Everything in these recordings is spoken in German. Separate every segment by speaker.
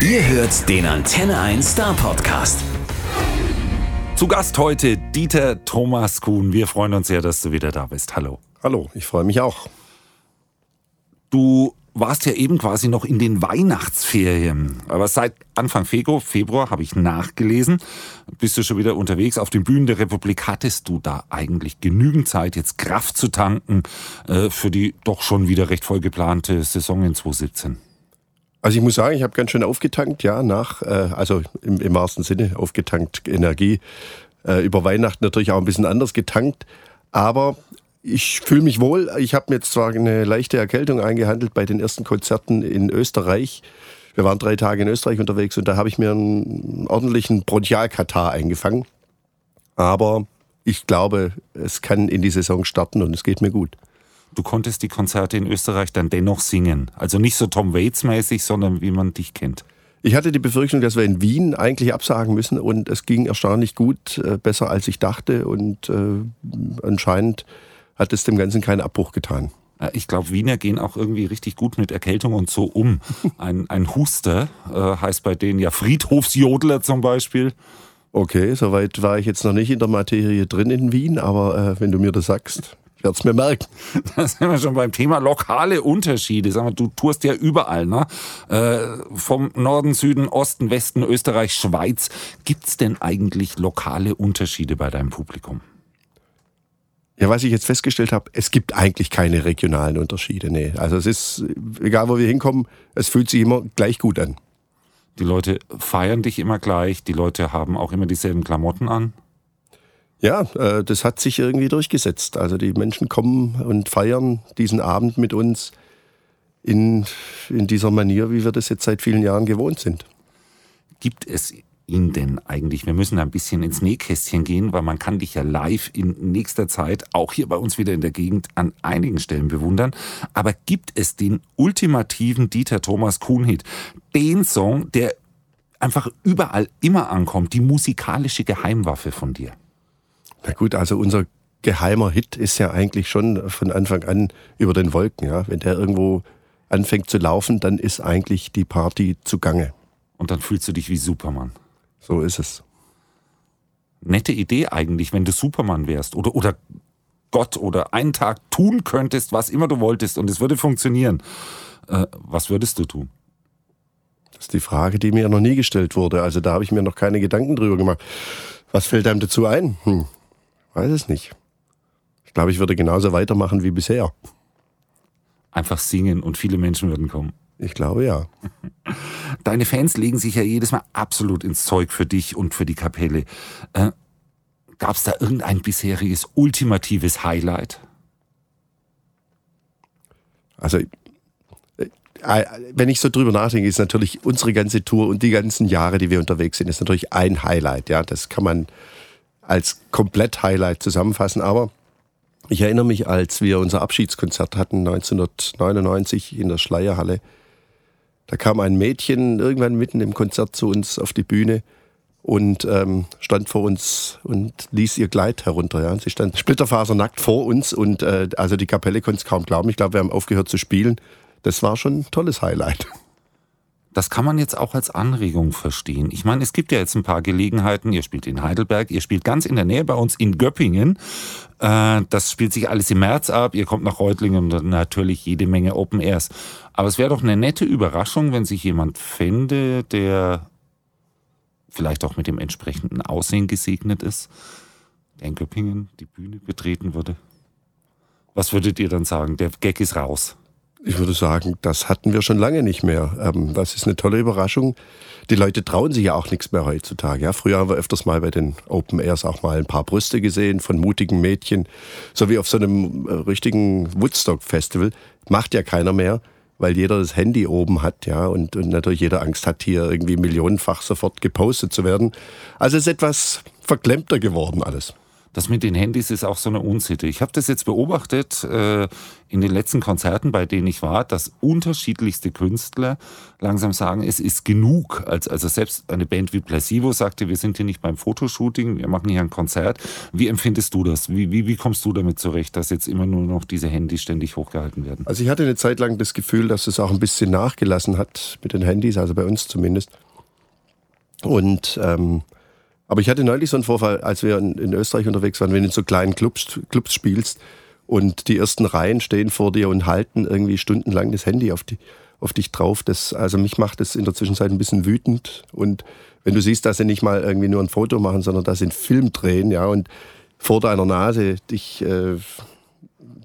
Speaker 1: Ihr hört den Antenne 1 Star Podcast.
Speaker 2: Zu Gast heute Dieter Thomas Kuhn. Wir freuen uns sehr, dass du wieder da bist. Hallo.
Speaker 3: Hallo, ich freue mich auch.
Speaker 2: Du warst ja eben quasi noch in den Weihnachtsferien. Aber seit Anfang Februar, Februar habe ich nachgelesen, bist du schon wieder unterwegs. Auf den Bühnen der Republik hattest du da eigentlich genügend Zeit, jetzt Kraft zu tanken äh, für die doch schon wieder recht voll geplante Saison in 2017.
Speaker 3: Also ich muss sagen, ich habe ganz schön aufgetankt, ja, nach, äh, also im, im wahrsten Sinne aufgetankt Energie. Äh, über Weihnachten natürlich auch ein bisschen anders getankt. Aber ich fühle mich wohl. Ich habe mir jetzt zwar eine leichte Erkältung eingehandelt bei den ersten Konzerten in Österreich. Wir waren drei Tage in Österreich unterwegs und da habe ich mir einen ordentlichen Bronchialkatar eingefangen. Aber ich glaube, es kann in die Saison starten und es geht mir gut.
Speaker 2: Du konntest die Konzerte in Österreich dann dennoch singen. Also nicht so Tom Waits mäßig, sondern wie man dich kennt.
Speaker 3: Ich hatte die Befürchtung, dass wir in Wien eigentlich absagen müssen und es ging erstaunlich gut, äh, besser als ich dachte und äh, anscheinend hat es dem Ganzen keinen Abbruch getan.
Speaker 2: Ich glaube, Wiener gehen auch irgendwie richtig gut mit Erkältung und so um. Ein, ein Huster äh, heißt bei denen ja Friedhofsjodler zum Beispiel.
Speaker 3: Okay, soweit war ich jetzt noch nicht in der Materie drin in Wien, aber äh, wenn du mir das sagst, werde es mir merken.
Speaker 2: Da sind wir schon beim Thema lokale Unterschiede. Sag mal, du tourst ja überall, ne? Äh, vom Norden, Süden, Osten, Westen, Österreich, Schweiz. Gibt es denn eigentlich lokale Unterschiede bei deinem Publikum?
Speaker 3: Ja, was ich jetzt festgestellt habe, es gibt eigentlich keine regionalen Unterschiede. Nee. Also es ist, egal wo wir hinkommen, es fühlt sich immer gleich gut an.
Speaker 2: Die Leute feiern dich immer gleich, die Leute haben auch immer dieselben Klamotten an.
Speaker 3: Ja, äh, das hat sich irgendwie durchgesetzt. Also die Menschen kommen und feiern diesen Abend mit uns in, in dieser Manier, wie wir das jetzt seit vielen Jahren gewohnt sind.
Speaker 2: Gibt es ihn denn eigentlich? Wir müssen ein bisschen ins Nähkästchen gehen, weil man kann dich ja live in nächster Zeit auch hier bei uns wieder in der Gegend an einigen Stellen bewundern. Aber gibt es den ultimativen Dieter Thomas Kuhn-Hit? Den Song, der einfach überall immer ankommt, die musikalische Geheimwaffe von dir?
Speaker 3: Na gut, also unser geheimer Hit ist ja eigentlich schon von Anfang an über den Wolken. Ja? Wenn der irgendwo anfängt zu laufen, dann ist eigentlich die Party zugange.
Speaker 2: Und dann fühlst du dich wie Superman.
Speaker 3: So ist es.
Speaker 2: Nette Idee eigentlich, wenn du Superman wärst oder, oder Gott oder einen Tag tun könntest, was immer du wolltest und es würde funktionieren. Äh, was würdest du tun?
Speaker 3: Das ist die Frage, die mir noch nie gestellt wurde. Also da habe ich mir noch keine Gedanken drüber gemacht. Was fällt einem dazu ein? Hm, weiß es nicht. Ich glaube, ich würde genauso weitermachen wie bisher.
Speaker 2: Einfach singen und viele Menschen würden kommen.
Speaker 3: Ich glaube ja.
Speaker 2: Deine Fans legen sich ja jedes Mal absolut ins Zeug für dich und für die Kapelle. Äh, Gab es da irgendein bisheriges ultimatives Highlight?
Speaker 3: Also, äh, äh, wenn ich so drüber nachdenke, ist natürlich unsere ganze Tour und die ganzen Jahre, die wir unterwegs sind, ist natürlich ein Highlight. Ja, das kann man als komplett Highlight zusammenfassen. Aber ich erinnere mich, als wir unser Abschiedskonzert hatten 1999 in der Schleierhalle da kam ein Mädchen irgendwann mitten im Konzert zu uns auf die Bühne und ähm, stand vor uns und ließ ihr Kleid herunter. Ja. Sie stand splitterfasernackt vor uns und äh, also die Kapelle konnte es kaum glauben. Ich glaube, wir haben aufgehört zu spielen. Das war schon ein tolles Highlight.
Speaker 2: Das kann man jetzt auch als Anregung verstehen. Ich meine, es gibt ja jetzt ein paar Gelegenheiten. Ihr spielt in Heidelberg, ihr spielt ganz in der Nähe bei uns in Göppingen. Äh, das spielt sich alles im März ab. Ihr kommt nach Reutlingen und natürlich jede Menge Open Airs. Aber es wäre doch eine nette Überraschung, wenn sich jemand fände, der vielleicht auch mit dem entsprechenden Aussehen gesegnet ist, der in Göppingen die Bühne betreten würde. Was würdet ihr dann sagen? Der Gag ist raus.
Speaker 3: Ich würde sagen, das hatten wir schon lange nicht mehr. Ähm, das ist eine tolle Überraschung. Die Leute trauen sich ja auch nichts mehr heutzutage. Früher haben wir öfters mal bei den Open Airs auch mal ein paar Brüste gesehen von mutigen Mädchen. So wie auf so einem äh, richtigen Woodstock-Festival. Macht ja keiner mehr, weil jeder das Handy oben hat, ja, und, und natürlich jeder Angst hat, hier irgendwie millionenfach sofort gepostet zu werden. Also ist etwas verklemmter geworden alles.
Speaker 2: Das mit den Handys ist auch so eine Unsitte. Ich habe das jetzt beobachtet äh, in den letzten Konzerten, bei denen ich war, dass unterschiedlichste Künstler langsam sagen, es ist genug. Also, also selbst eine Band wie Placebo sagte, wir sind hier nicht beim Fotoshooting, wir machen hier ein Konzert. Wie empfindest du das? Wie, wie, wie kommst du damit zurecht, dass jetzt immer nur noch diese Handys ständig hochgehalten werden?
Speaker 3: Also ich hatte eine Zeit lang das Gefühl, dass es auch ein bisschen nachgelassen hat mit den Handys, also bei uns zumindest. Und ähm, aber ich hatte neulich so einen Vorfall, als wir in, in Österreich unterwegs waren, wenn du in so kleinen Clubs, Clubs spielst und die ersten Reihen stehen vor dir und halten irgendwie stundenlang das Handy auf, die, auf dich drauf. Das, also mich macht das in der Zwischenzeit ein bisschen wütend. Und wenn du siehst, dass sie nicht mal irgendwie nur ein Foto machen, sondern dass sie einen Film drehen, ja, und vor deiner Nase dich äh,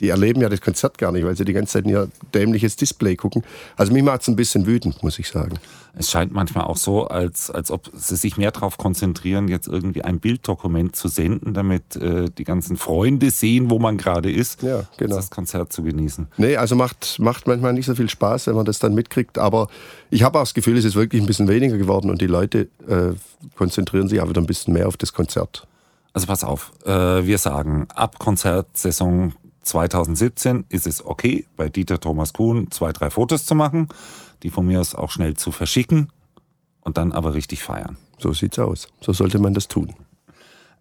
Speaker 3: die erleben ja das Konzert gar nicht, weil sie die ganze Zeit in ihr dämliches Display gucken. Also mich macht es ein bisschen wütend, muss ich sagen.
Speaker 2: Es scheint manchmal auch so, als, als ob sie sich mehr darauf konzentrieren, jetzt irgendwie ein Bilddokument zu senden, damit äh, die ganzen Freunde sehen, wo man gerade ist,
Speaker 3: ja, genau.
Speaker 2: das Konzert zu genießen.
Speaker 3: Nee, also macht, macht manchmal nicht so viel Spaß, wenn man das dann mitkriegt. Aber ich habe auch das Gefühl, es ist wirklich ein bisschen weniger geworden und die Leute äh, konzentrieren sich auch wieder ein bisschen mehr auf das Konzert.
Speaker 2: Also pass auf, äh, wir sagen, ab Konzertsaison 2017 ist es okay, bei Dieter Thomas Kuhn zwei, drei Fotos zu machen, die von mir aus auch schnell zu verschicken und dann aber richtig feiern.
Speaker 3: So sieht's aus. So sollte man das tun.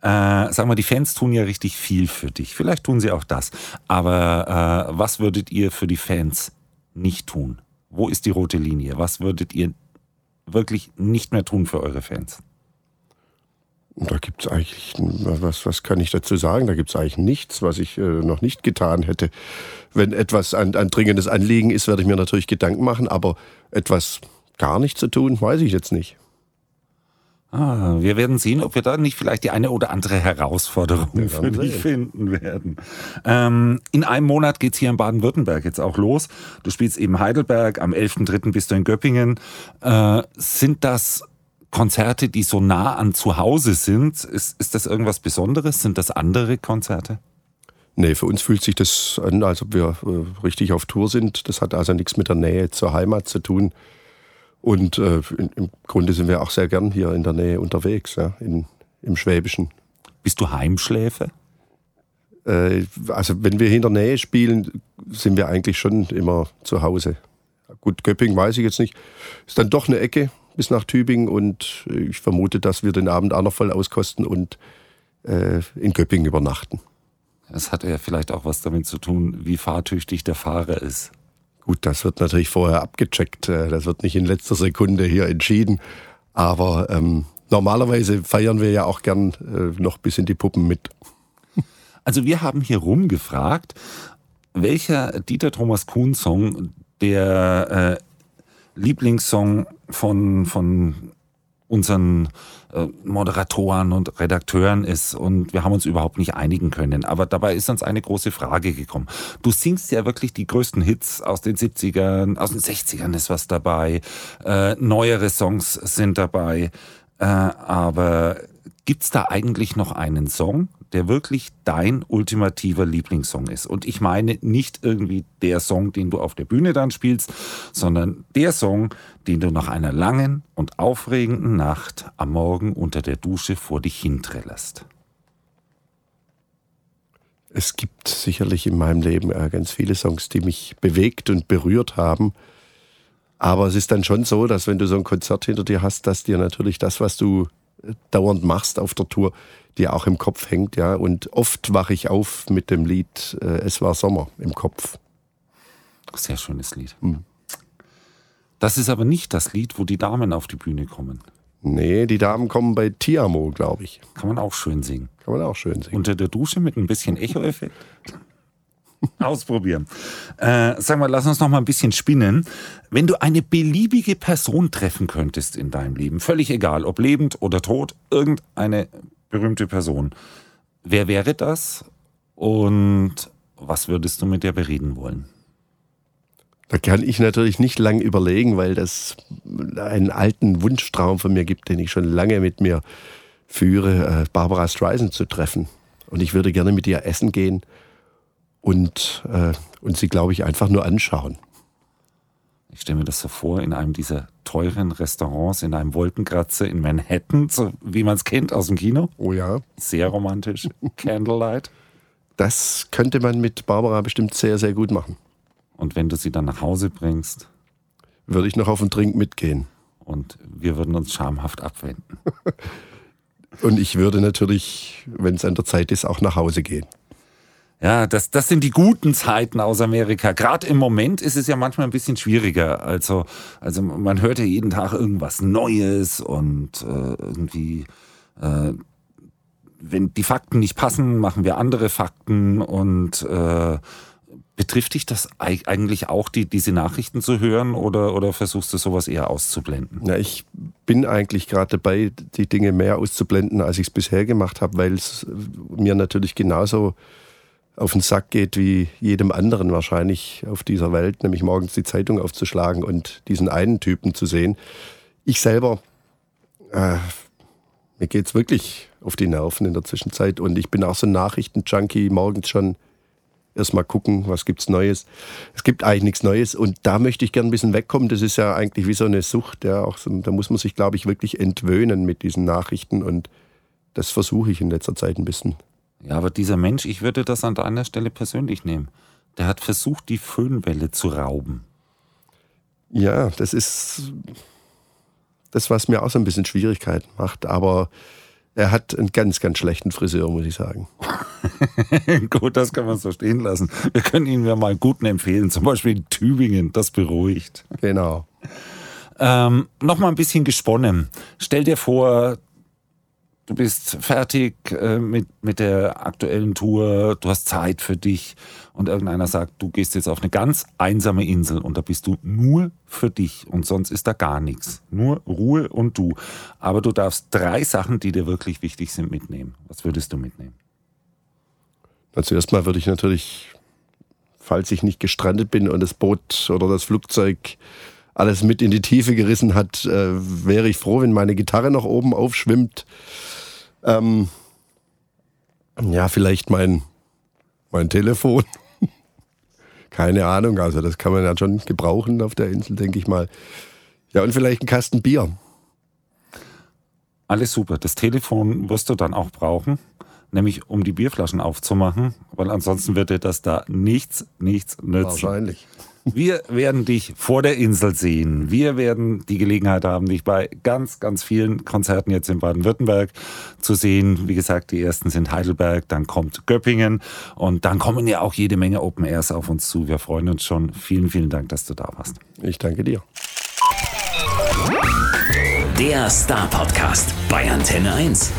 Speaker 2: Äh, sagen wir, die Fans tun ja richtig viel für dich. Vielleicht tun sie auch das. Aber äh, was würdet ihr für die Fans nicht tun? Wo ist die rote Linie? Was würdet ihr wirklich nicht mehr tun für eure Fans?
Speaker 3: Da gibt es eigentlich, was, was kann ich dazu sagen? Da gibt es eigentlich nichts, was ich äh, noch nicht getan hätte. Wenn etwas ein, ein dringendes Anliegen ist, werde ich mir natürlich Gedanken machen, aber etwas gar nicht zu tun, weiß ich jetzt nicht.
Speaker 2: Ah, wir werden sehen, ob wir da nicht vielleicht die eine oder andere Herausforderung für dich finden werden. Ähm, in einem Monat geht's hier in Baden-Württemberg jetzt auch los. Du spielst eben Heidelberg, am 11.3. bist du in Göppingen. Äh, sind das Konzerte, die so nah an zu Hause sind, ist, ist das irgendwas Besonderes? Sind das andere Konzerte?
Speaker 3: Nee, für uns fühlt sich das an, als ob wir äh, richtig auf Tour sind. Das hat also nichts mit der Nähe zur Heimat zu tun. Und äh, im Grunde sind wir auch sehr gern hier in der Nähe unterwegs, ja, in, im Schwäbischen.
Speaker 2: Bist du Heimschläfer?
Speaker 3: Äh, also wenn wir hier in der Nähe spielen, sind wir eigentlich schon immer zu Hause. Gut, Göpping weiß ich jetzt nicht. Ist dann doch eine Ecke, bis nach Tübingen und ich vermute, dass wir den Abend auch noch voll auskosten und äh, in Göppingen übernachten.
Speaker 2: Das hat ja vielleicht auch was damit zu tun, wie fahrtüchtig der Fahrer ist.
Speaker 3: Gut, das wird natürlich vorher abgecheckt. Äh, das wird nicht in letzter Sekunde hier entschieden. Aber ähm, normalerweise feiern wir ja auch gern äh, noch bis in die Puppen mit.
Speaker 2: Also wir haben hier rumgefragt, welcher Dieter Thomas Kuhn Song der äh, Lieblingssong von, von unseren äh, Moderatoren und Redakteuren ist und wir haben uns überhaupt nicht einigen können. Aber dabei ist uns eine große Frage gekommen. Du singst ja wirklich die größten Hits aus den 70ern, aus den 60ern ist was dabei, äh, neuere Songs sind dabei, äh, aber gibt's da eigentlich noch einen Song, der wirklich dein ultimativer Lieblingssong ist. Und ich meine nicht irgendwie der Song, den du auf der Bühne dann spielst, sondern der Song, den du nach einer langen und aufregenden Nacht am Morgen unter der Dusche vor dich hintrillerst.
Speaker 3: Es gibt sicherlich in meinem Leben äh, ganz viele Songs, die mich bewegt und berührt haben. Aber es ist dann schon so, dass wenn du so ein Konzert hinter dir hast, dass dir natürlich das, was du dauernd machst auf der Tour, die auch im Kopf hängt, ja. Und oft wache ich auf mit dem Lied äh, Es war Sommer im Kopf.
Speaker 2: Sehr schönes Lied. Mhm. Das ist aber nicht das Lied, wo die Damen auf die Bühne kommen.
Speaker 3: Nee, die Damen kommen bei Tiamo, glaube ich.
Speaker 2: Kann man auch schön singen.
Speaker 3: Kann man auch schön singen.
Speaker 2: Unter der Dusche mit ein bisschen Echo-Effekt. Ausprobieren. Äh, sag mal, lass uns noch mal ein bisschen spinnen. Wenn du eine beliebige Person treffen könntest in deinem Leben, völlig egal, ob lebend oder tot, irgendeine berühmte Person. Wer wäre das und was würdest du mit der bereden wollen?
Speaker 3: Da kann ich natürlich nicht lange überlegen, weil das einen alten Wunschtraum von mir gibt, den ich schon lange mit mir führe, äh, Barbara Streisand zu treffen. Und ich würde gerne mit ihr essen gehen und, äh, und sie, glaube ich, einfach nur anschauen.
Speaker 2: Ich stelle mir das so vor, in einem dieser teuren Restaurants, in einem Wolkenkratzer in Manhattan, so wie man es kennt aus dem Kino.
Speaker 3: Oh ja.
Speaker 2: Sehr romantisch. Candlelight.
Speaker 3: Das könnte man mit Barbara bestimmt sehr, sehr gut machen.
Speaker 2: Und wenn du sie dann nach Hause bringst
Speaker 3: Würde ich noch auf den Trink mitgehen.
Speaker 2: und wir würden uns schamhaft abwenden.
Speaker 3: Und ich würde natürlich, wenn es an der Zeit ist, auch nach Hause gehen.
Speaker 2: Ja, das, das sind die guten Zeiten aus Amerika. Gerade im Moment ist es ja manchmal ein bisschen schwieriger. Also, also man hört ja jeden Tag irgendwas Neues und äh, irgendwie, äh, wenn die Fakten nicht passen, machen wir andere Fakten und äh, betrifft dich das eig- eigentlich auch, die, diese Nachrichten zu hören oder, oder versuchst du sowas eher auszublenden?
Speaker 3: Ja, ich bin eigentlich gerade dabei, die Dinge mehr auszublenden, als ich es bisher gemacht habe, weil es mir natürlich genauso auf den Sack geht wie jedem anderen wahrscheinlich auf dieser Welt, nämlich morgens die Zeitung aufzuschlagen und diesen einen Typen zu sehen. Ich selber, äh, mir geht's wirklich auf die Nerven in der Zwischenzeit und ich bin auch so ein Nachrichtenjunkie, morgens schon erstmal gucken, was gibt's Neues. Es gibt eigentlich nichts Neues und da möchte ich gern ein bisschen wegkommen. Das ist ja eigentlich wie so eine Sucht, ja, auch so, da muss man sich, glaube ich, wirklich entwöhnen mit diesen Nachrichten und das versuche ich in letzter Zeit ein bisschen.
Speaker 2: Ja, aber dieser Mensch, ich würde das an deiner Stelle persönlich nehmen. Der hat versucht, die Föhnwelle zu rauben.
Speaker 3: Ja, das ist das, was mir auch so ein bisschen Schwierigkeiten macht, aber er hat einen ganz, ganz schlechten Friseur, muss ich sagen.
Speaker 2: Gut, das kann man so stehen lassen. Wir können Ihnen ja mal einen guten empfehlen, zum Beispiel in Tübingen, das beruhigt.
Speaker 3: Genau.
Speaker 2: Ähm, Nochmal ein bisschen gesponnen. Stell dir vor, du bist fertig äh, mit, mit der aktuellen Tour, du hast Zeit für dich und irgendeiner sagt, du gehst jetzt auf eine ganz einsame Insel und da bist du nur für dich und sonst ist da gar nichts. Nur Ruhe und du. Aber du darfst drei Sachen, die dir wirklich wichtig sind, mitnehmen. Was würdest du mitnehmen?
Speaker 3: Zuerst mal würde ich natürlich, falls ich nicht gestrandet bin und das Boot oder das Flugzeug alles mit in die Tiefe gerissen hat, äh, wäre ich froh, wenn meine Gitarre noch oben aufschwimmt. Ähm, ja, vielleicht mein, mein Telefon. Keine Ahnung, also das kann man ja schon gebrauchen auf der Insel, denke ich mal. Ja, und vielleicht ein Kasten Bier.
Speaker 2: Alles super. Das Telefon wirst du dann auch brauchen, nämlich um die Bierflaschen aufzumachen, weil ansonsten wird dir das da nichts, nichts nützen.
Speaker 3: Wahrscheinlich.
Speaker 2: Wir werden dich vor der Insel sehen. Wir werden die Gelegenheit haben, dich bei ganz, ganz vielen Konzerten jetzt in Baden-Württemberg zu sehen. Wie gesagt, die ersten sind Heidelberg, dann kommt Göppingen und dann kommen ja auch jede Menge Open Airs auf uns zu. Wir freuen uns schon. Vielen, vielen Dank, dass du da warst.
Speaker 3: Ich danke dir.
Speaker 1: Der Star Podcast bei Antenne 1.